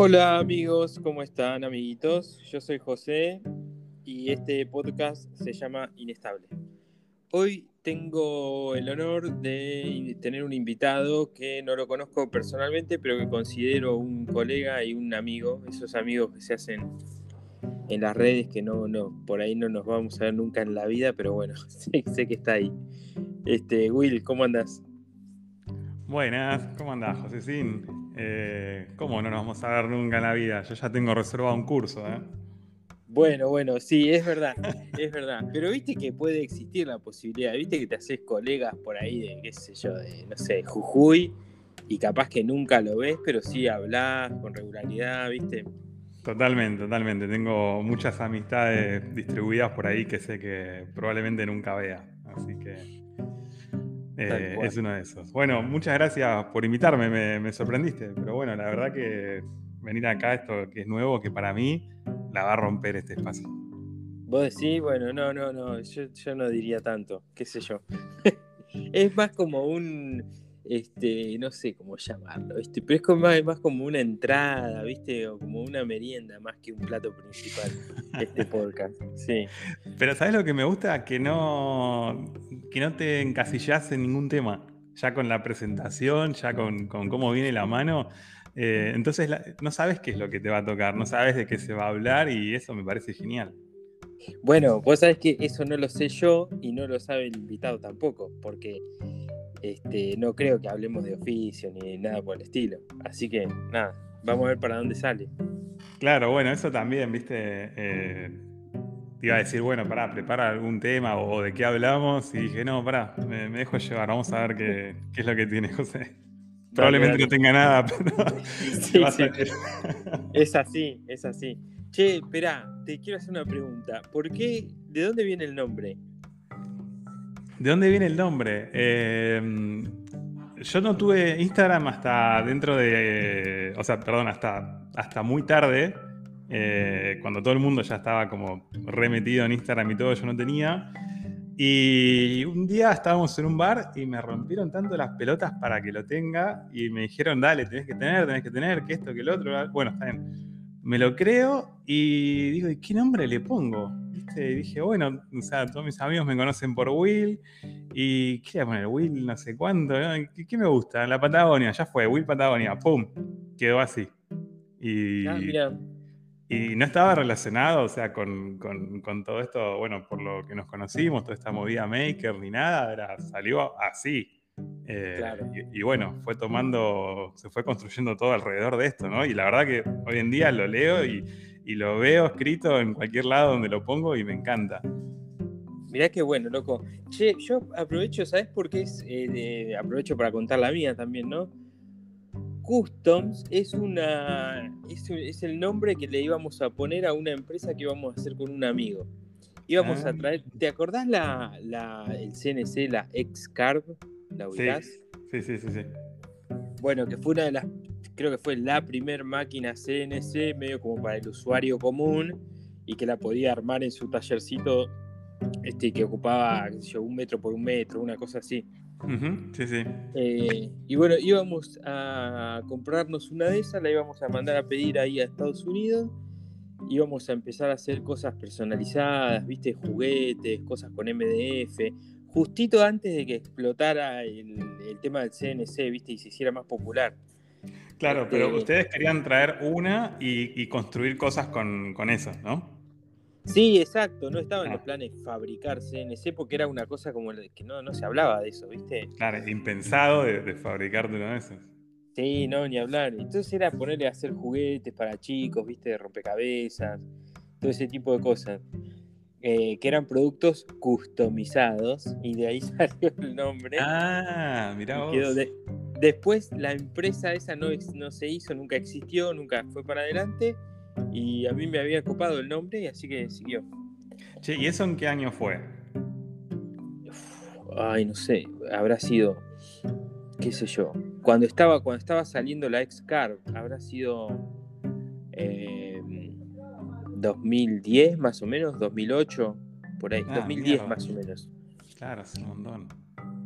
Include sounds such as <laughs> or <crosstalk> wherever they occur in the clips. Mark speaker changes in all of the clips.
Speaker 1: Hola amigos, ¿cómo están amiguitos? Yo soy José y este podcast se llama Inestable. Hoy tengo el honor de tener un invitado que no lo conozco personalmente, pero que considero un colega y un amigo, esos amigos que se hacen en las redes que no, no, por ahí no nos vamos a ver nunca en la vida, pero bueno, <laughs> sé, que está ahí. Este, Will, ¿cómo andas?
Speaker 2: Buenas, ¿cómo andás, José Eh, ¿Cómo no nos vamos a ver nunca en la vida? Yo ya tengo reservado un curso, ¿eh?
Speaker 1: Bueno, bueno, sí, es verdad, es verdad. Pero viste que puede existir la posibilidad, viste que te haces colegas por ahí de, qué sé yo, de, no sé, Jujuy, y capaz que nunca lo ves, pero sí hablas con regularidad, viste.
Speaker 2: Totalmente, totalmente. Tengo muchas amistades distribuidas por ahí que sé que probablemente nunca vea. Así que eh, es uno de esos. Bueno, muchas gracias por invitarme, me, sorprendiste. Pero bueno, la verdad que venir acá, esto que es nuevo, que para mí la va a romper este espacio.
Speaker 1: Vos decís, bueno, no, no, no, yo, yo no diría tanto, qué sé yo. <laughs> es más como un este, no sé cómo llamarlo, pero es como, más, como una entrada, ¿viste? O como una merienda más que un plato principal, este <laughs> podcast. Sí.
Speaker 2: Pero ¿sabes lo que me gusta? Que no, que no te encasillas en ningún tema, ya con la presentación, ya con, cómo viene la mano. Eh, entonces no sabes qué es lo que te va a tocar, no sabes de qué se va a hablar y eso me parece genial.
Speaker 1: Bueno, vos sabés que eso no lo sé yo y no lo sabe el invitado tampoco, porque este, no creo que hablemos de oficio ni nada por el estilo. Así que nada, vamos a ver para dónde sale.
Speaker 2: Claro, bueno, eso también, viste. Eh, te iba a decir, bueno, pará, prepara algún tema o, de qué hablamos. Y dije, no, pará, me, dejo llevar, vamos a ver qué, es lo que tiene José. Probablemente no tenga nada, <laughs> pero.
Speaker 1: Sí, sí. es así, es así. Che, espera, te quiero hacer una pregunta. ¿Por qué? ¿De dónde viene el nombre?
Speaker 2: ¿De dónde viene el nombre? Eh, yo no tuve Instagram hasta dentro de. O sea, perdón, hasta, hasta muy tarde. Eh, cuando todo el mundo ya estaba como remetido en Instagram y todo, yo no tenía. Y un día estábamos en un bar y me rompieron tanto las pelotas para que lo tenga. Y me dijeron, dale, tenés que tener, tenés que tener, que esto, que el otro. Bueno, está bien. Me lo creo y digo, ¿y qué nombre le pongo? Y dije, bueno, o sea, todos mis amigos me conocen por Will. Y qué poner Will, no sé cuánto. ¿Qué, me gusta? La Patagonia, ya fue, Will Patagonia, ¡pum! Quedó así. Y, ah, y no estaba relacionado, o sea, con, todo esto, bueno, por lo que nos conocimos, toda esta movida maker ni nada, era, salió así. Eh, y, y, bueno, fue tomando, se fue construyendo todo alrededor de esto, ¿no? Y la verdad que hoy en día lo leo y, y lo veo escrito en cualquier lado donde lo pongo y me encanta.
Speaker 1: Mirá qué bueno, loco. Che, yo aprovecho, ¿sabes por qué es? Eh, aprovecho para contar la mía también, ¿no? Customs es una es, el nombre que le íbamos a poner a una empresa que íbamos a hacer con un amigo. Íbamos a ah. traer, ¿te acordás la, el CNC, la X-Carb? ¿La ubicás?
Speaker 2: sí, sí, sí, sí.
Speaker 1: Bueno, que fue una de las creo que fue la primer máquina CNC, medio como para el usuario común, y que la podía armar en su tallercito este, que ocupaba un metro por un metro, una cosa así.
Speaker 2: Sí, sí.
Speaker 1: Eh, y bueno, íbamos a comprarnos una de esas, la íbamos a mandar a pedir ahí a Estados Unidos, íbamos a empezar a hacer cosas personalizadas, viste, juguetes, cosas con MDF, justito antes de que explotara el, el tema del CNC, viste, y se hiciera más popular.
Speaker 2: Claro, pero este, ustedes querían traer una y, construir cosas con, eso, ¿no?
Speaker 1: Sí, exacto. No estaba en los planes fabricar CNC porque era una cosa como que no, no se hablaba de eso, ¿viste?
Speaker 2: Claro, es impensado de, de fabricarte uno de esos.
Speaker 1: Sí, no, ni hablar. Entonces era ponerle a hacer juguetes para chicos, ¿viste? De rompecabezas, todo ese tipo de cosas. Eh, que eran productos customizados y de ahí <laughs> salió el nombre.
Speaker 2: Ah, mirá vos.
Speaker 1: Después la empresa esa no, no se hizo, nunca existió, nunca fue para adelante y a mí me había copado el nombre y así que siguió.
Speaker 2: Che, ¿y eso en qué año fue?
Speaker 1: Ay, no sé, habrá sido, qué sé yo, cuando estaba, cuando estaba saliendo la X-Car, habrá sido 2010 em, más o menos, 2008, por ahí, 2010 ah, más o menos.
Speaker 2: Claro, hace un montón.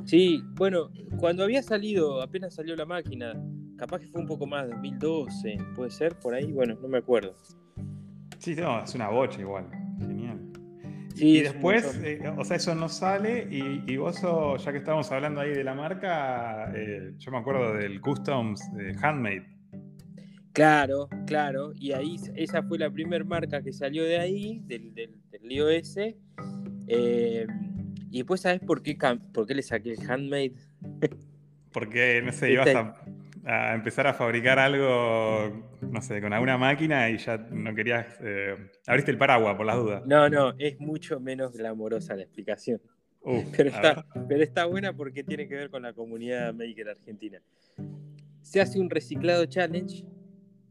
Speaker 1: Sí, bueno, cuando había salido, apenas salió la máquina, capaz que fue un poco más, 2012, puede ser, por ahí, bueno, no me acuerdo.
Speaker 2: Sí, no, es una bocha igual, genial. y después, eh, o sea, eso no sale y, vos, ya que estábamos hablando ahí de la marca, eh, yo me acuerdo del Customs Handmade.
Speaker 1: Claro, claro, y ahí esa fue la primera marca que salió de ahí, del, del. Eh, y después, ¿sabes por qué, por qué le saqué el handmade? <laughs>
Speaker 2: Porque, no sé, ibas a, empezar a fabricar algo, no sé, con alguna máquina y ya no querías. Eh, abriste el paraguas por las dudas.
Speaker 1: No, no, es mucho menos glamorosa la explicación. <laughs> pero, está, pero está buena porque tiene que ver con la comunidad maker argentina. Se hace un reciclado challenge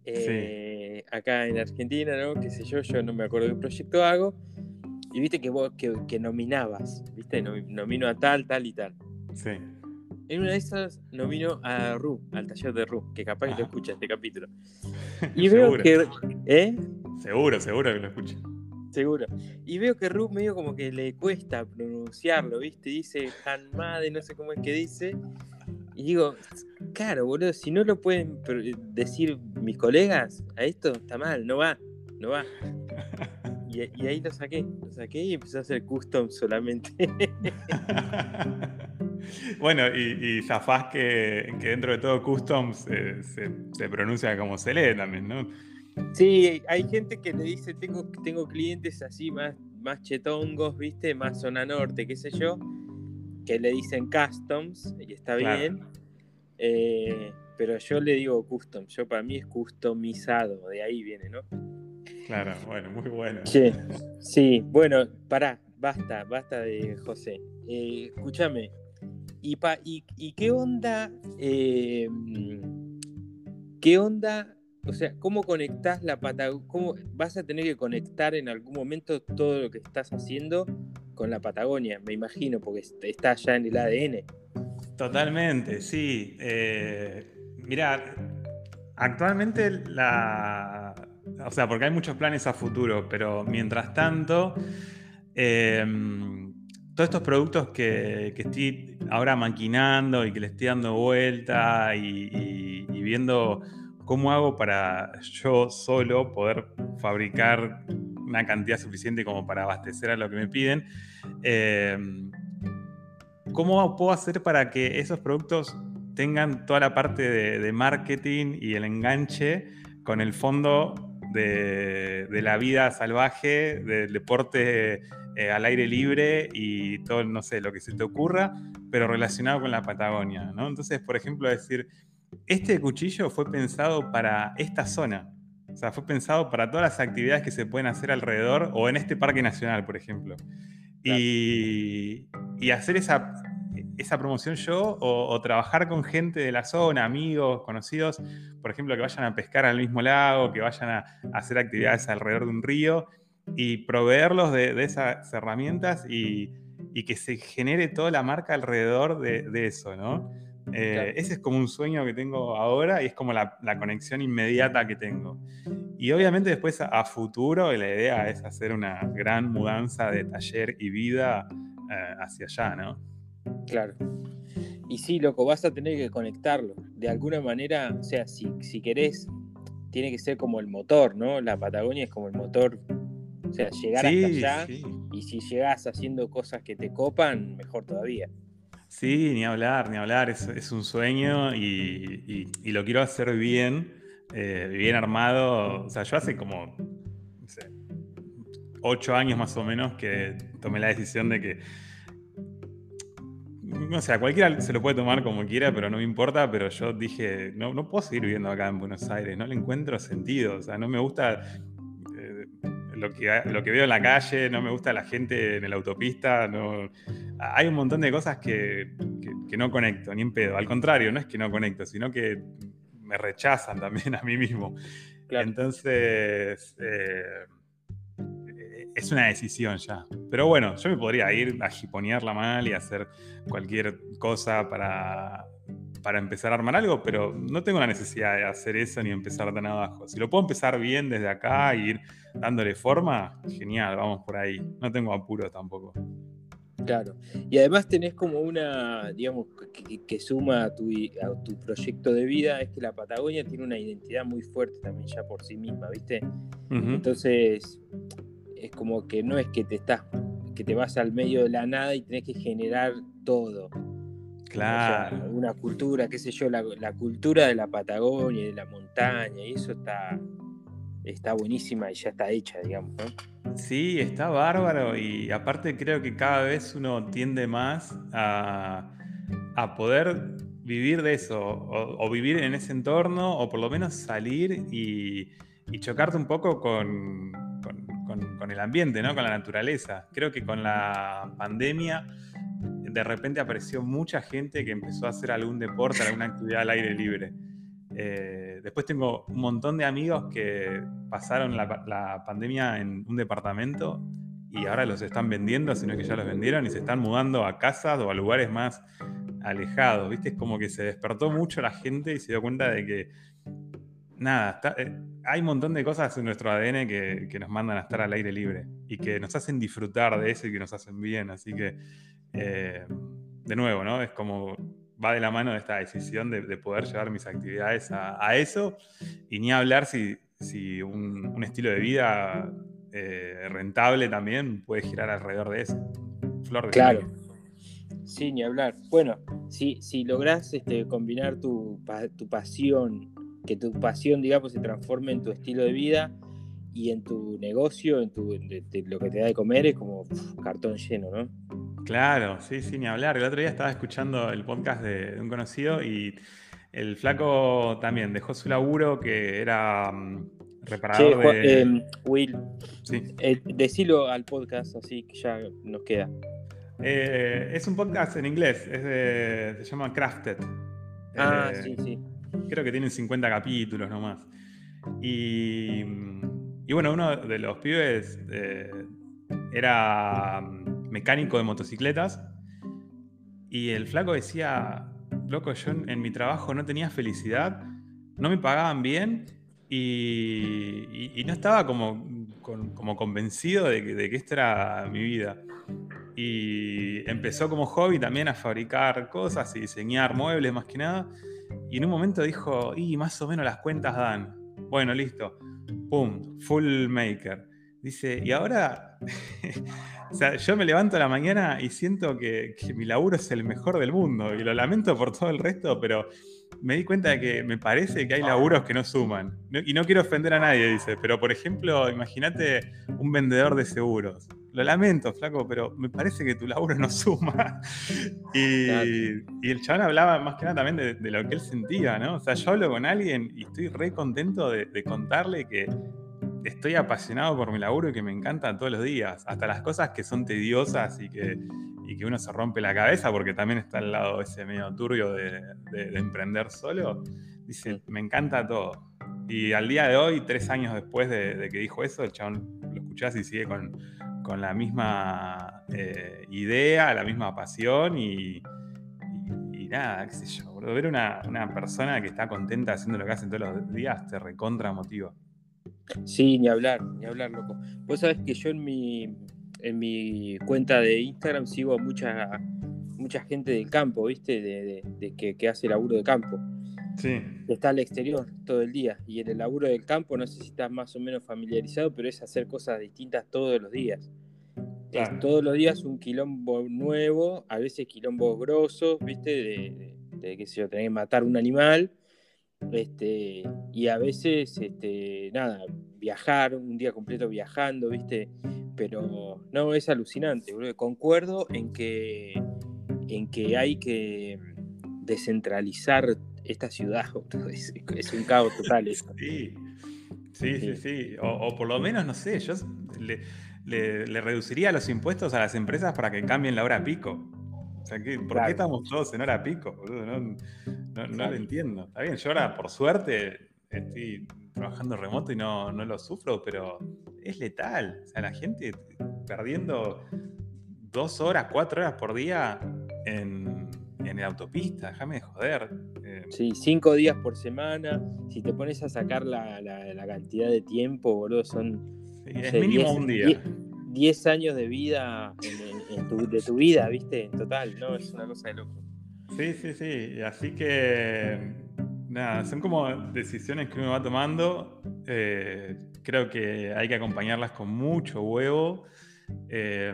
Speaker 1: eh, acá en Argentina, ¿no? Qué sé yo, yo no me acuerdo qué proyecto hago y viste que vos que, nominabas, viste, nomino a tal, tal y tal.
Speaker 2: Sí.
Speaker 1: En una de esas nomino a Ru, al taller de Ru, que capaz que lo escucha este capítulo. <laughs> Y veo que. ¿Eh?
Speaker 2: Seguro, seguro que lo escucha.
Speaker 1: Seguro. Y veo que Ru medio como que le cuesta pronunciarlo, ¿viste? Dice Hanmade, no sé cómo es que dice. Y digo, claro, boludo, si no lo pueden decir mis colegas, a esto está mal, no va, no va. <laughs> Y, ahí lo saqué, lo saqué y empecé a hacer custom solamente. <laughs>
Speaker 2: bueno, y, y zafás que, dentro de todo custom se, pronuncia como se lee también, ¿no?
Speaker 1: Sí, hay gente que le dice, tengo, tengo clientes así más, más chetongos, ¿viste? Más zona norte, qué sé yo, que le dicen customs y está bien. Eh, pero yo le digo custom, yo para mí es customizado, de ahí viene, ¿no?
Speaker 2: Claro, bueno, muy bueno.
Speaker 1: Sí, sí, bueno, pará, basta, basta de José. Eh, escúchame, ¿y, y, qué onda? Em, ¿Qué onda? O sea, ¿cómo conectás la Patagonia? ¿Cómo vas a tener que conectar en algún momento todo lo que estás haciendo con la Patagonia? Me imagino, porque está ya en el ADN.
Speaker 2: Totalmente, sí. Eh, mira, actualmente la, o sea, porque hay muchos planes a futuro, pero mientras tanto, em, todos estos productos que, estoy ahora maquinando y que le estoy dando vuelta y, viendo cómo hago para yo solo poder fabricar una cantidad suficiente como para abastecer a lo que me piden. Em, ¿Cómo puedo hacer para que esos productos tengan toda la parte de marketing y el enganche con el fondo de, la vida salvaje, del deporte eh, al aire libre y todo, no sé, lo que se te ocurra, pero relacionado con la Patagonia, ¿no? Entonces, por ejemplo, decir, este cuchillo fue pensado para esta zona, o sea, fue pensado para todas las actividades que se pueden hacer alrededor o en este parque nacional, por ejemplo. Y, y, hacer esa, esa promoción yo o, trabajar con gente de la zona, amigos, conocidos, por ejemplo, que vayan a pescar al mismo lago, que vayan a, hacer actividades alrededor de un río y proveerlos de, esas herramientas y, que se genere toda la marca alrededor de, eso, ¿no? Eh, ese es como un sueño que tengo ahora y es como la, conexión inmediata que tengo. Y obviamente después a, futuro la idea es hacer una gran mudanza de taller y vida eh, hacia allá, ¿no?
Speaker 1: Claro. Y sí, loco, vas a tener que conectarlo. De alguna manera, o sea, si, si querés, tiene que ser como el motor, ¿no? La Patagonia es como el motor. O sea, llegar hasta allá. Y si llegás haciendo cosas que te copan, mejor todavía.
Speaker 2: Sí, ni hablar, ni hablar. Es, un sueño y, lo quiero hacer bien, eh, bien armado. O sea, yo hace como no sé, ocho años más o menos que tomé la decisión de que no sé, cualquiera se lo puede tomar como quiera, pero no me importa, pero yo dije, no, no puedo seguir viviendo acá en Buenos Aires, no le encuentro sentido, o sea, no me gusta eh, lo, que, lo que veo en la calle, no me gusta la gente en la autopista, no, hay un montón de cosas que, no conecto, ni en pedo, al contrario, no es que no conecto, sino que me rechazan también a mí mismo. Entonces... Eh, es una decisión ya. Pero bueno, yo me podría ir a jiponearla mal y hacer cualquier cosa para, para empezar a armar algo, pero no tengo la necesidad de hacer eso ni empezar tan abajo. Si lo puedo empezar bien desde acá y ir dándole forma, genial, vamos por ahí. No tengo apuro tampoco.
Speaker 1: Claro. Y además tenés como una, digamos, que, suma a tu, a tu, proyecto de vida, es que la Patagonia tiene una identidad muy fuerte también ya por sí misma, ¿viste? Entonces, es como que no es que te estás, que te vas al medio de la nada y tenés que generar todo.
Speaker 2: Claro.
Speaker 1: una cultura, qué sé yo, la, la cultura de la Patagonia, de la montaña, y eso está, está buenísima y ya está hecha, digamos, ¿no?
Speaker 2: Sí, está bárbaro y aparte creo que cada vez uno tiende más a, poder vivir de eso o, vivir en ese entorno o por lo menos salir y, chocarte un poco con, con, el ambiente, ¿no? con la naturaleza. Creo que con la pandemia de repente apareció mucha gente que empezó a hacer algún deporte, alguna actividad al aire libre. Eh, después tengo un montón de amigos que pasaron la, pandemia en un departamento y ahora los están vendiendo, sino que ya los vendieron y se están mudando a casas o a lugares más alejados. ¿Viste? Es como que se despertó mucho la gente y se dio cuenta de que, nada, eh, hay un montón de cosas en nuestro ADN que, nos mandan a estar al aire libre y que nos hacen disfrutar de eso y que nos hacen bien. Así que, eh, de nuevo, ¿no? Es como va de la mano de esta decisión de, poder llevar mis actividades a, eso y ni hablar si, si un, estilo de vida eh, rentable también puede girar alrededor de eso.
Speaker 1: Flor de Claro. Sí, ni hablar. Bueno, si, si lográs este, combinar tu, tu pasión, que tu pasión, digamos, se transforme en tu estilo de vida y en tu negocio, en tu, lo que te da de comer, es como cartón lleno, ¿no?
Speaker 2: Claro, sí, sí, ni hablar. El otro día estaba escuchando el podcast de, un conocido y el flaco también dejó su laburo que era mm, reparador de...
Speaker 1: Em, Will, sí. Eh, decilo al podcast así que ya nos queda.
Speaker 2: Eh, es un podcast en inglés, se llama Crafted.
Speaker 1: Ah, eh, sí, sí.
Speaker 2: Creo que tienen 50 capítulos nomás. Y, y bueno, uno de los pibes era mecánico de motocicletas. Y el flaco decía, loco, yo en, mi trabajo no tenía felicidad, no me pagaban bien y, no estaba como, como convencido de que, de que era mi vida. Y empezó como hobby también a fabricar cosas y diseñar muebles más que nada. Y en un momento dijo, y más o menos las cuentas dan. Bueno, listo. Pum, full maker. Dice, y ahora <laughs> O sea, yo me levanto la mañana y siento que, mi laburo es el mejor del mundo. Y lo lamento por todo el resto, pero me di cuenta de que me parece que hay laburos que no suman. y no quiero ofender a nadie, dice, pero por ejemplo, imagínate un vendedor de seguros. Lo lamento, flaco, pero me parece que tu laburo no <laughs> suma. y, el chabón hablaba más que nada también de, lo que él sentía, ¿no? O sea, yo hablo con alguien y estoy re contento de contarle que estoy apasionado por mi laburo y que me encanta todos los días. Hasta las cosas que son tediosas y que, que uno se rompe la cabeza porque también está al lado ese medio turbio de, emprender solo. Dice, me encanta todo. Y al día de hoy, tres años después de, que dijo eso, el chabón lo escuchás y sigue con, la misma eh, idea, la misma pasión y, nada, qué sé yo. Ver una, persona que está contenta haciendo lo que hacen todos los días te recontra motiva.
Speaker 1: Sí, ni hablar, ni hablar, loco. Vos sabés que yo en mi, en mi cuenta de Instagram sigo a mucha, mucha gente del campo, ¿viste? De, que, hace laburo de campo.
Speaker 2: Sí.
Speaker 1: está al exterior todo el día. Y en el laburo del campo, no sé si estás más o menos familiarizado, pero es hacer cosas distintas todos los días. todos los días un quilombo nuevo, a veces quilombos grosos, ¿viste? De, de, que se yo, tenés que matar un animal este, y a veces, este, nada, viajar, un día completo viajando, ¿viste? Pero no, es alucinante, Concuerdo en que, en que hay que descentralizar esta ciudad, <laughs> Es, un caos total <laughs> eso.
Speaker 2: Sí, sí, sí, sí. O, por lo menos, no sé, yo le, le reduciría los impuestos a las empresas para que cambien la hora pico. ¿por qué estamos todos en hora pico? No, lo entiendo. Está bien, yo ahora, por suerte, estoy trabajando remoto y no, lo sufro, pero es letal. O sea, la gente perdiendo dos horas, cuatro horas por día en, en la autopista, déjame de joder.
Speaker 1: Sí, cinco días por semana. Si te pones a sacar la, cantidad de tiempo, boludo, son.
Speaker 2: es mínimo un día.
Speaker 1: 10 años de vida de tu vida, ¿viste? En total, ¿no? Es una cosa de loco.
Speaker 2: Sí, sí, sí. Así que, nada, son como decisiones que uno va tomando. Eh, creo que hay que acompañarlas con mucho huevo eh,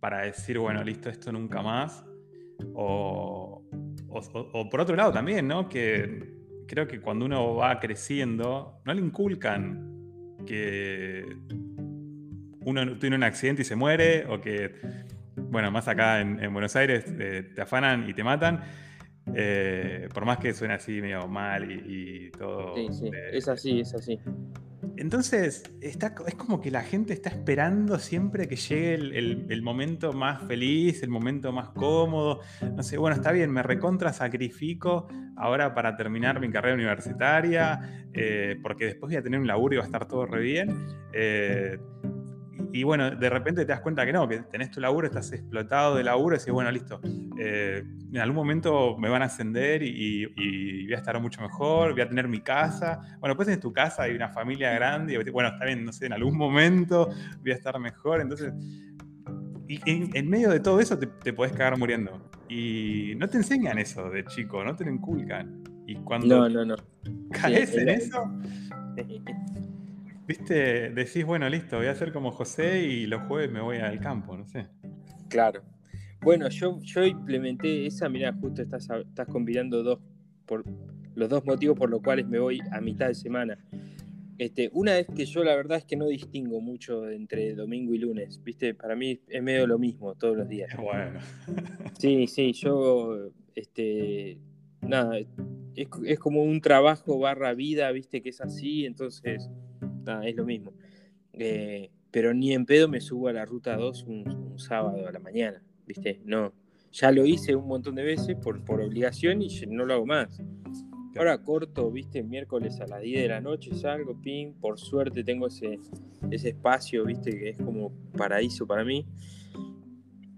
Speaker 2: para decir, bueno, listo, esto nunca más. O, o, por otro lado también, ¿no? Que creo que cuando uno va creciendo, no le inculcan que uno tiene un accidente y se muere, o que, bueno, más acá en, Buenos Aires eh, te afanan y te matan. Eh, por más que suene así medio mal y, todo.
Speaker 1: Sí, sí, es así, es así.
Speaker 2: Entonces, está, es como que la gente está esperando siempre que llegue el, momento más feliz, el momento más cómodo. No sé, bueno, está bien, me recontra sacrifico ahora para terminar mi carrera universitaria, eh, porque después voy a tener un laburo y va a estar todo re bien. Eh, y bueno, de repente te das cuenta que no, que tenés tu laburo, estás explotado de laburo y decís, bueno, listo, eh, en algún momento me van a ascender y, voy a estar mucho mejor, voy a tener mi casa. Bueno, después tenés tu casa y una familia grande, y bueno, está bien, no sé, en algún momento voy a estar mejor. Entonces, y en, medio de todo eso te, te, podés cagar muriendo. Y no te enseñan eso de chico, no te lo inculcan. Y cuando
Speaker 1: no, no, no.
Speaker 2: caes en eso, <laughs> viste, decís, bueno, listo, voy a hacer como José y los jueves me voy al campo, no sé.
Speaker 1: Claro. Bueno, yo, yo implementé esa, mira, justo estás, estás combinando dos, por, los dos motivos por los cuales me voy a mitad de semana. Este, una vez que yo la verdad es que no distingo mucho entre domingo y lunes, ¿viste? Para mí es medio lo mismo todos los días.
Speaker 2: Bueno.
Speaker 1: Sí, sí, yo, este, nada, es, es como un trabajo barra vida, ¿viste? Que es así, entonces es lo mismo. Eh, pero ni en pedo me subo a la ruta 2 un, sábado a la mañana, ¿viste? No. Ya lo hice un montón de veces por, por obligación y no lo hago más. Ahora corto, viste, miércoles a las 10 de la noche salgo, ping, por suerte tengo ese, ese espacio, viste, que es como paraíso para mí.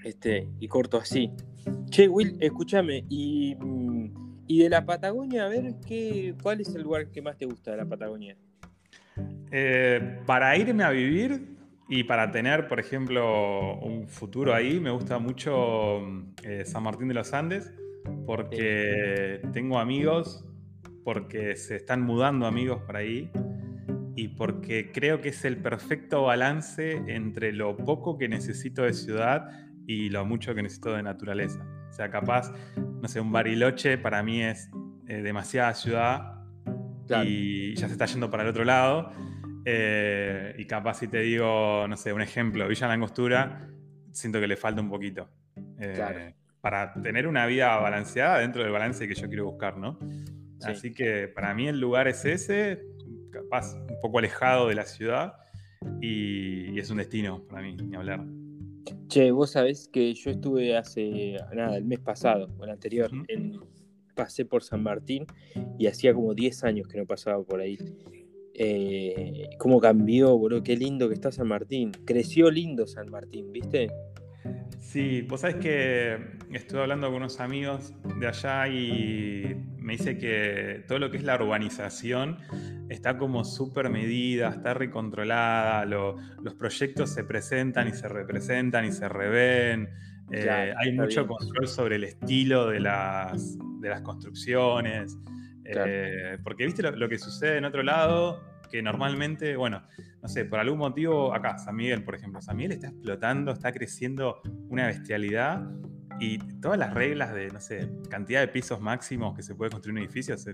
Speaker 1: Este, y corto así. Che, Will, escúchame, y, y de la Patagonia, a ver, qué, ¿cuál es el lugar que más te gusta de la Patagonia?
Speaker 2: Eh, para irme a vivir y para tener, por ejemplo, un futuro ahí, me gusta mucho eh, San Martín de los Andes, porque tengo amigos, porque se están mudando amigos por ahí y porque creo que es el perfecto balance entre lo poco que necesito de ciudad y lo mucho que necesito de naturaleza. O sea, capaz, no sé, un Bariloche para mí es eh, demasiada ciudad y ya se está yendo para el otro lado. Eh, y capaz si te digo, no sé, un ejemplo, Villa Langostura, siento que le falta un poquito. Eh, para tener una vida balanceada dentro del balance que yo quiero buscar, ¿no? Así que para mí el lugar es ese, capaz un poco alejado de la ciudad y, es un destino para mí, ni hablar.
Speaker 1: Che, vos sabés que yo estuve hace, nada, el mes pasado, o el anterior, en pasé por San Martín y hacía como 10 años que no pasaba por ahí. Eh, ¿Cómo cambió, bro? Qué lindo que está San Martín. Creció lindo San Martín, ¿viste?
Speaker 2: Sí, vos sabés que estuve hablando con unos amigos de allá y me dice que todo lo que es la urbanización está como súper medida, está recontrolada, los proyectos se presentan y se representan y se reven. Eh, hay mucho control sobre el estilo de las, de las construcciones. Eh, porque viste lo, que sucede en otro lado, que normalmente, bueno, no sé, por algún motivo, acá, San Miguel, por ejemplo, San Miguel está explotando, está creciendo una bestialidad y todas las reglas de, no sé, cantidad de pisos máximos que se puede construir un edificio se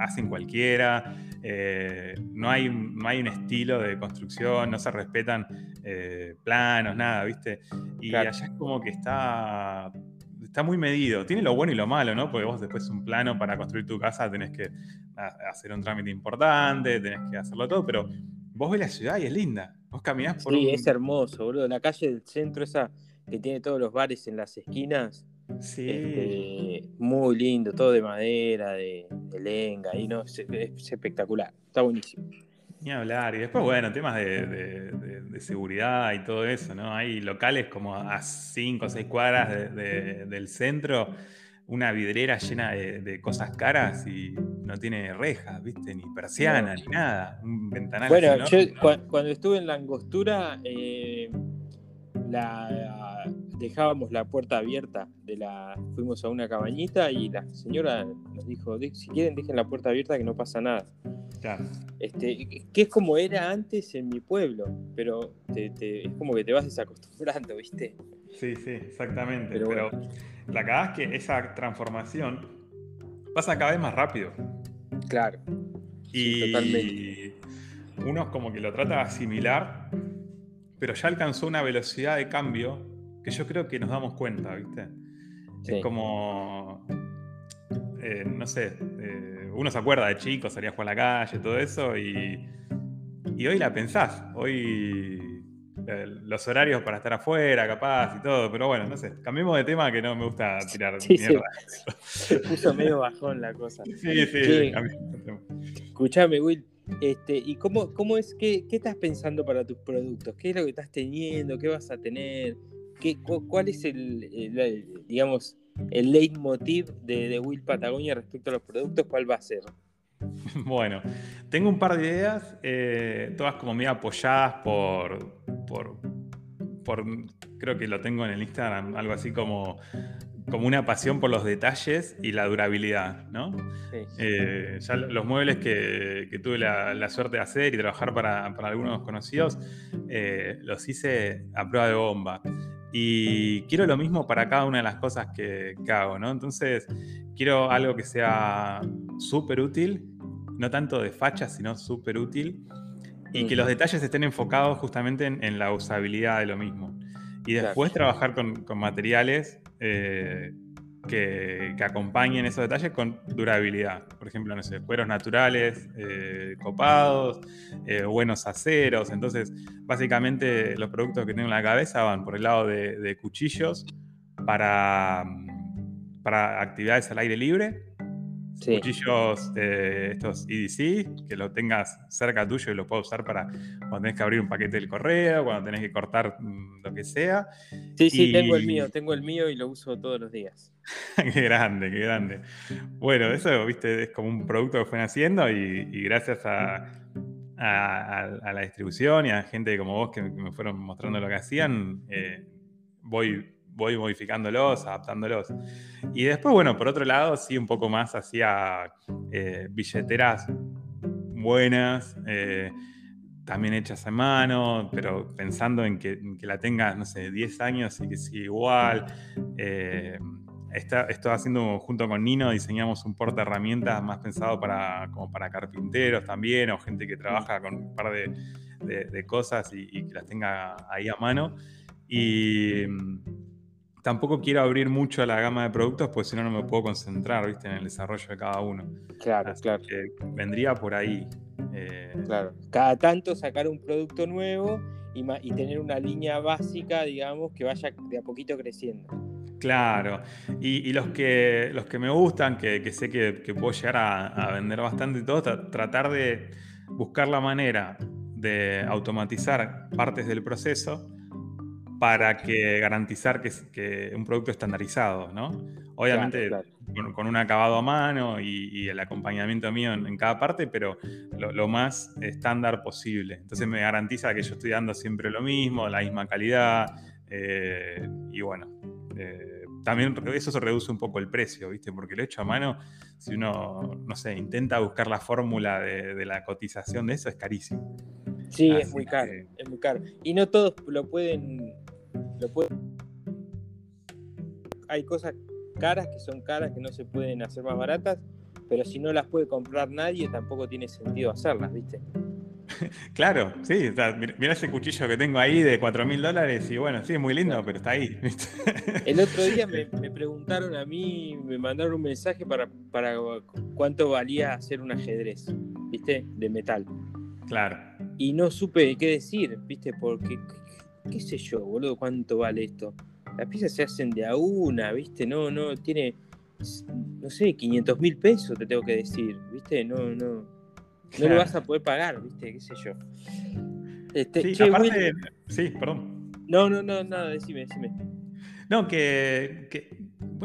Speaker 2: hacen cualquiera, eh, no, hay, no hay un estilo de construcción, no se respetan eh, planos, nada, ¿viste? Y allá es como que está está muy medido. Tiene lo bueno y lo malo, ¿no? Porque vos después un plano para construir tu casa tenés que hacer un trámite importante, tenés que hacerlo todo, pero vos ves la ciudad y es linda. Vos caminás por
Speaker 1: Sí, es hermoso, boludo. La calle del centro esa que tiene todos los bares en las esquinas.
Speaker 2: Sí.
Speaker 1: Este, muy lindo, todo de madera, de, lenga, y no, es espectacular. Está buenísimo.
Speaker 2: Ni hablar. Y después, bueno, temas de, seguridad y todo eso, ¿no? Hay locales como a 5 o 6 cuadras del centro. una vidriera llena de, cosas caras y no tiene rejas, ¿viste? Ni persiana, ni nada. Un ventanal.
Speaker 1: Bueno, yo cuando estuve en la angostura, eh, la, dejábamos la puerta abierta. De la, fuimos a una cabañita y la señora nos dijo: si quieren, dejen la puerta abierta que no pasa nada. Este, que es como era antes en mi pueblo, pero es como que te vas desacostumbrando, ¿viste?
Speaker 2: Sí, sí, exactamente. Pero, la cagada es que esa transformación pasa cada vez más rápido.
Speaker 1: Claro.
Speaker 2: Y uno como que lo trata de asimilar, pero ya alcanzó una velocidad de cambio que yo creo que nos damos cuenta, ¿viste? Es como, eh, no sé, eh, uno se acuerda de chicos, salía a jugar a la calle, todo eso, y, y hoy la pensás. Hoy los horarios para estar afuera, capaz y todo, pero bueno, no sé, cambiemos de tema que no me gusta tirar mierda.
Speaker 1: Se puso medio bajón la cosa. <laughs>
Speaker 2: Sí, sí,
Speaker 1: Escuchame, Will, este, ¿y cómo, cómo es, qué, qué, estás pensando para tus productos? ¿Qué es lo que estás teniendo? ¿Qué vas a tener? ¿Qué, ¿Cuál es el, digamos, el leitmotiv de, de Will Patagonia respecto a los productos? ¿Cuál va a ser? <laughs>
Speaker 2: Bueno, tengo un par de ideas, eh, todas como medio apoyadas por, por, creo que lo tengo en el Instagram, algo así como, como una pasión por los detalles y la durabilidad, ¿no? Eh, ya los muebles que, tuve la, suerte de hacer y trabajar para, algunos conocidos, eh, los hice a prueba de bomba. Y quiero lo mismo para cada una de las cosas que, que hago, ¿no? Entonces, quiero algo que sea súper útil, no tanto de facha, sino súper útil, y que los detalles estén enfocados justamente en, la usabilidad de lo mismo. Y después trabajar con, materiales eh, que, acompañen esos detalles con durabilidad. Por ejemplo, no cueros naturales, eh, copados, eh, buenos aceros. Entonces, básicamente los productos que tengo en la cabeza van por el lado de cuchillos para para actividades al aire libre. Cuchillos de estos EDC, que lo tengas cerca tuyo y lo puedas usar para cuando tenés que abrir un paquete del correo, cuando tenés que cortar mm, lo que sea.
Speaker 1: Sí, sí, tengo el mío, tengo el mío y lo uso todos los días. <laughs>
Speaker 2: qué grande, qué grande. Bueno, eso, viste, es como un producto que fueron haciendo y, gracias a, a, la distribución y a gente como vos que me fueron mostrando lo que hacían, eh, voy voy modificándolos, adaptándolos. Y después, bueno, por otro lado, sí, un poco más hacia eh, billeteras buenas, eh, también hechas a mano, pero pensando en que, la tengas, no sé, 10 años y que siga igual. Eh, estoy haciendo junto con Nino, diseñamos un porta herramientas más pensado para, como para carpinteros también, o gente que trabaja con un par de, cosas y, y, que las tenga ahí a mano. Y, tampoco quiero abrir mucho la gama de productos, pues si no, no me puedo concentrar ¿viste? en el desarrollo de cada uno.
Speaker 1: Claro, claro.
Speaker 2: vendría por ahí.
Speaker 1: Eh, claro. Cada tanto sacar un producto nuevo y, tener una línea básica, digamos, que vaya de a poquito creciendo.
Speaker 2: Claro, y, los, que, los que me gustan, que, sé que, puedo llegar a, a, vender bastante y todo, tratar de buscar la manera de automatizar partes del proceso para que garantizar que, que un producto estandarizado, ¿no? Obviamente Con, un acabado a mano y, el acompañamiento mío en, cada parte, pero lo, más estándar posible. Entonces me garantiza que yo estoy dando siempre lo mismo, la misma calidad eh, y bueno. Eh, también eso se reduce un poco el precio, ¿viste? Porque lo hecho a mano, si uno, no sé, intenta buscar la fórmula de, la cotización de eso, es carísimo.
Speaker 1: Sí, es muy caro, es muy caro. Y no todos lo pueden hay cosas caras que son caras que no se pueden hacer más baratas, pero si no las puede comprar nadie, tampoco tiene sentido hacerlas, ¿viste? <laughs>
Speaker 2: Claro, sí, mira ese cuchillo que tengo ahí de 4 mil dólares y bueno, sí, es muy lindo, pero está ahí. <laughs>
Speaker 1: El otro día <laughs> me, preguntaron a mí, me mandaron un mensaje para, para cuánto valía hacer un ajedrez, ¿viste? De metal.
Speaker 2: Claro.
Speaker 1: Y no supe qué decir, ¿viste? Porque qué sé yo, boludo, cuánto vale esto. Las piezas se hacen de a una, ¿viste? No, no, tiene, no sé, 500 mil pesos, te tengo que decir, ¿viste? No, no, no lo vas a poder pagar, ¿viste? ¿Qué sé yo?
Speaker 2: Este, sí, aparte, sí, perdón.
Speaker 1: No, no, no, nada, decime, decime.
Speaker 2: No, que,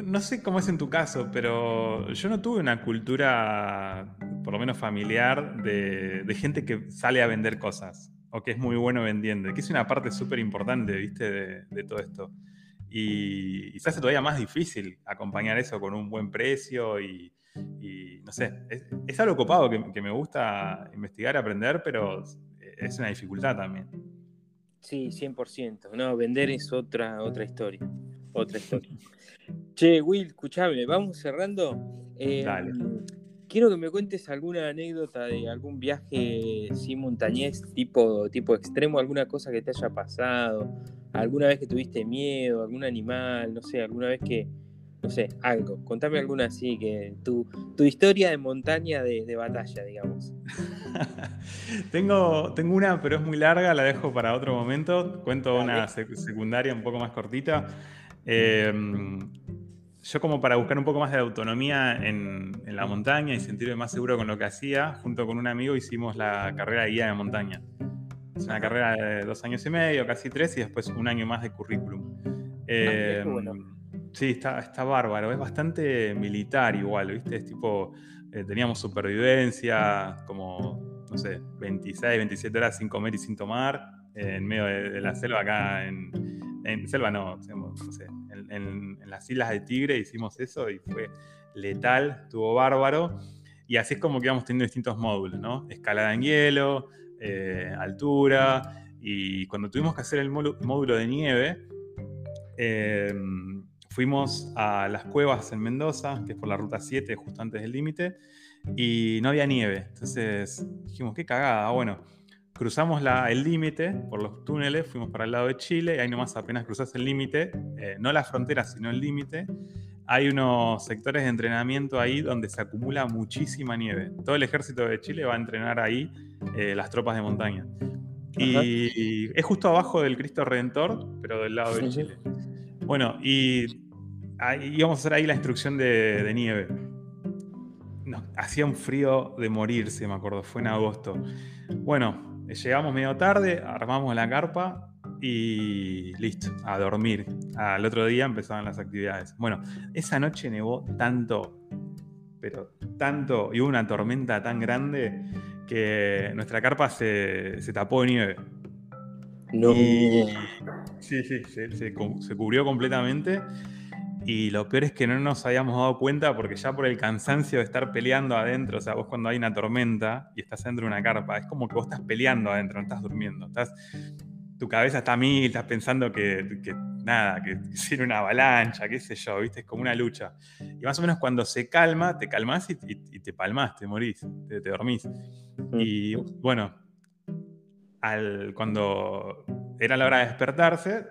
Speaker 2: no sé cómo es en tu caso, pero yo no tuve una cultura, por lo menos familiar, de, gente que sale a vender cosas o que es muy bueno vendiendo, que es una parte súper importante, ¿viste? De, todo esto. Y, se hace todavía más difícil acompañar eso con un buen precio y, no sé, es, algo copado que, que, me gusta investigar, aprender, pero es una dificultad también.
Speaker 1: Sí, 100%. No, vender es otra, otra historia. Otra <laughs> historia. che, Will, escuchame, vamos cerrando. Dale. Quiero que me cuentes alguna anécdota de algún viaje sin montañés tipo, tipo extremo, alguna cosa que te haya pasado, alguna vez que tuviste miedo, algún animal, no sé, alguna vez que, no sé, algo. Contame alguna así, que tu, tu historia de montaña de, batalla, digamos. <laughs>
Speaker 2: tengo, tengo una, pero es muy larga, la dejo para otro momento. Cuento una secundaria un poco más cortita. Yo como para buscar un poco más de autonomía en, la montaña y sentirme más seguro con lo que hacía, junto con un amigo hicimos la carrera de guía de montaña. Es una carrera de dos años y medio, casi tres, y después un año más de currículum. Ah, em, Sí, está, está bárbaro. Es bastante militar igual, ¿viste? Es tipo, eh, teníamos supervivencia, como, no sé, 26, 27 horas sin comer y sin tomar, en medio de, la selva acá en, en selva no, no sé, en, las islas de Tigre hicimos eso y fue letal, estuvo bárbaro. Y así es como que íbamos teniendo distintos módulos. Escalada en hielo, eh, altura, y cuando tuvimos que hacer el módulo de nieve, eh, Fuimos a las cuevas en Mendoza, que es por la ruta 7, justo antes del límite, y no había nieve. Entonces dijimos, qué cagada. Bueno, cruzamos el límite por los túneles, fuimos para el lado de Chile, y ahí nomás apenas cruzas el límite, eh, no la frontera, sino el límite, hay unos sectores de entrenamiento ahí donde se acumula muchísima nieve. Todo el ejército de Chile va a entrenar ahí eh, las tropas de montaña. Y, es justo abajo del Cristo Redentor, pero del lado de Chile. Bueno, y íbamos a hacer ahí la instrucción de, nieve. hacía un frío de morirse, me acuerdo, fue en agosto. Bueno, llegamos medio tarde, armamos la carpa y listo, a dormir. Al otro día empezaban las actividades. Bueno, esa noche nevó tanto, pero tanto, y hubo una tormenta tan grande que nuestra carpa se, tapó de nieve.
Speaker 1: No.
Speaker 2: sí, sí, se, cubrió completamente. Y lo peor es que no nos habíamos dado cuenta porque ya por el cansancio de estar peleando adentro, o sea, vos cuando hay una tormenta y estás dentro de una carpa, es como que vos estás peleando adentro, no estás durmiendo. Estás, tu cabeza está a mil, estás pensando que, nada, que tiene una avalancha, qué sé yo, ¿viste? Es como una lucha. Y más o menos cuando se calma, te calmas y, te palmas, te morís, te, dormís. Mm. Y bueno, al, cuando era la hora de despertarse,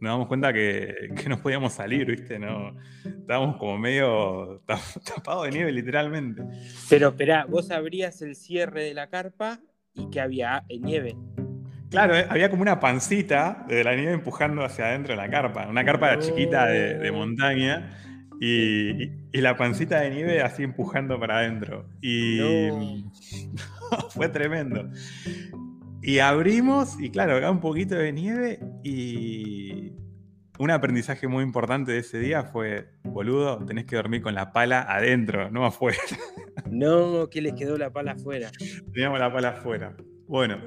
Speaker 2: nos damos cuenta que, que, no podíamos salir, ¿viste? No, estábamos como medio <laughs> tapados de nieve, literalmente.
Speaker 1: Pero espera, vos abrías el cierre de la carpa y que había eh, nieve.
Speaker 2: Claro, eh, había como una pancita de la nieve empujando hacia adentro de la carpa, una carpa chiquita de, montaña y, y, la pancita de nieve así empujando para adentro. Y <laughs> fue tremendo. Y abrimos, y claro, había un poquito de nieve y un aprendizaje muy importante de ese día fue, boludo, tenés que dormir con la pala adentro, no afuera. <laughs>
Speaker 1: No, que les quedó la pala afuera.
Speaker 2: Teníamos la pala afuera. Bueno,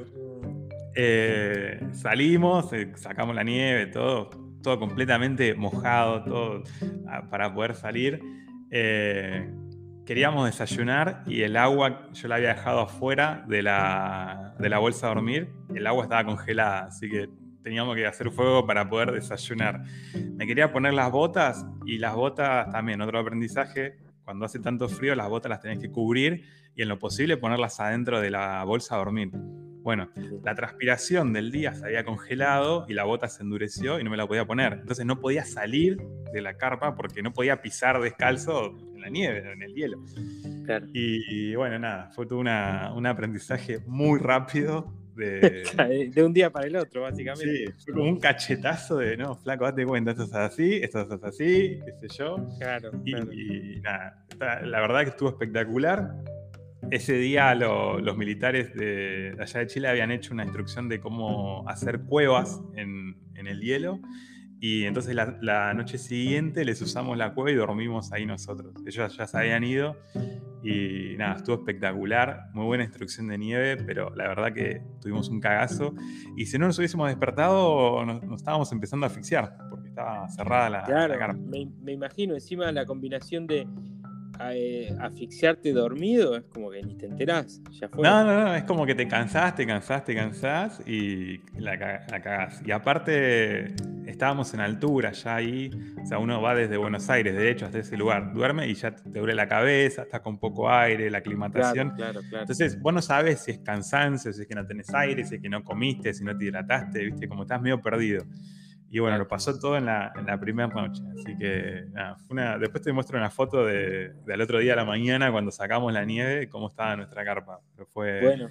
Speaker 2: eh, salimos, eh, sacamos la nieve, todo, todo completamente mojado, todo ah, para poder salir. Eh, queríamos desayunar y el agua yo la había dejado afuera de la, de la bolsa a dormir. El agua estaba congelada, así que teníamos que hacer fuego para poder desayunar. Me quería poner las botas y las botas también, otro aprendizaje, cuando hace tanto frío las botas las tenés que cubrir y en lo posible ponerlas adentro de la bolsa a dormir. Bueno, la transpiración del día se había congelado y la bota se endureció y no me la podía poner. Entonces no podía salir de la carpa porque no podía pisar descalzo en la nieve, en el hielo. Y, bueno, nada, fue todo un aprendizaje muy rápido. <laughs>
Speaker 1: De, de, un día para el otro, básicamente.
Speaker 2: Sí, fue como un cachetazo de, no, flaco, date cuenta, esto es así, esto es así, qué sé yo.
Speaker 1: Claro.
Speaker 2: Y, nada, la verdad que estuvo espectacular. Ese día los militares de, allá de Chile habían hecho una instrucción de cómo hacer cuevas en, en el hielo Y entonces la, noche siguiente les usamos la cueva y dormimos ahí nosotros. Ellos ya se habían ido y nada, estuvo espectacular. Muy buena instrucción de nieve, pero la verdad que tuvimos un cagazo. Y si no nos hubiésemos despertado, nos, estábamos empezando a asfixiar porque estaba cerrada la,
Speaker 1: claro, me imagino encima la combinación de eh, asfixiarte dormido, es como que ni te enterás. Ya fue.
Speaker 2: No, no, no, es como que te cansás, te cansás, te cansás y la, la cagás. Y aparte, estábamos en altura ya ahí, o sea, uno va desde Buenos Aires, de hecho, hasta ese lugar, duerme y ya te duele la cabeza, está con poco aire, la aclimatación. Claro, claro, Entonces, vos no sabes si es cansancio, si es que no tenés aire, si es que no comiste, si no te hidrataste, viste, como estás medio perdido. Y bueno, lo pasó todo en la, primera noche. Así que nada, fue una, después te muestro una foto de, del otro día a la mañana cuando sacamos la nieve, cómo estaba nuestra carpa. Pero fue bueno.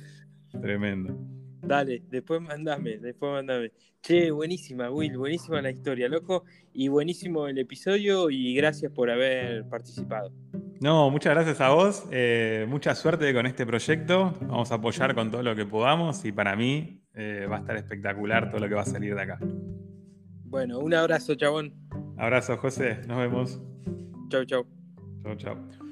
Speaker 2: tremendo.
Speaker 1: Dale, después mandame, después mandame. Che, buenísima, Will, buenísima la historia, loco. Y buenísimo el episodio y gracias por haber participado.
Speaker 2: No, muchas gracias a vos. Eh, mucha suerte con este proyecto. Vamos a apoyar con todo lo que podamos y para mí eh, va a estar espectacular todo lo que va a salir de acá.
Speaker 1: Bueno, un abrazo, chabón.
Speaker 2: Abrazo, José. Nos vemos.
Speaker 1: Chau, chau.
Speaker 2: Chau, chau.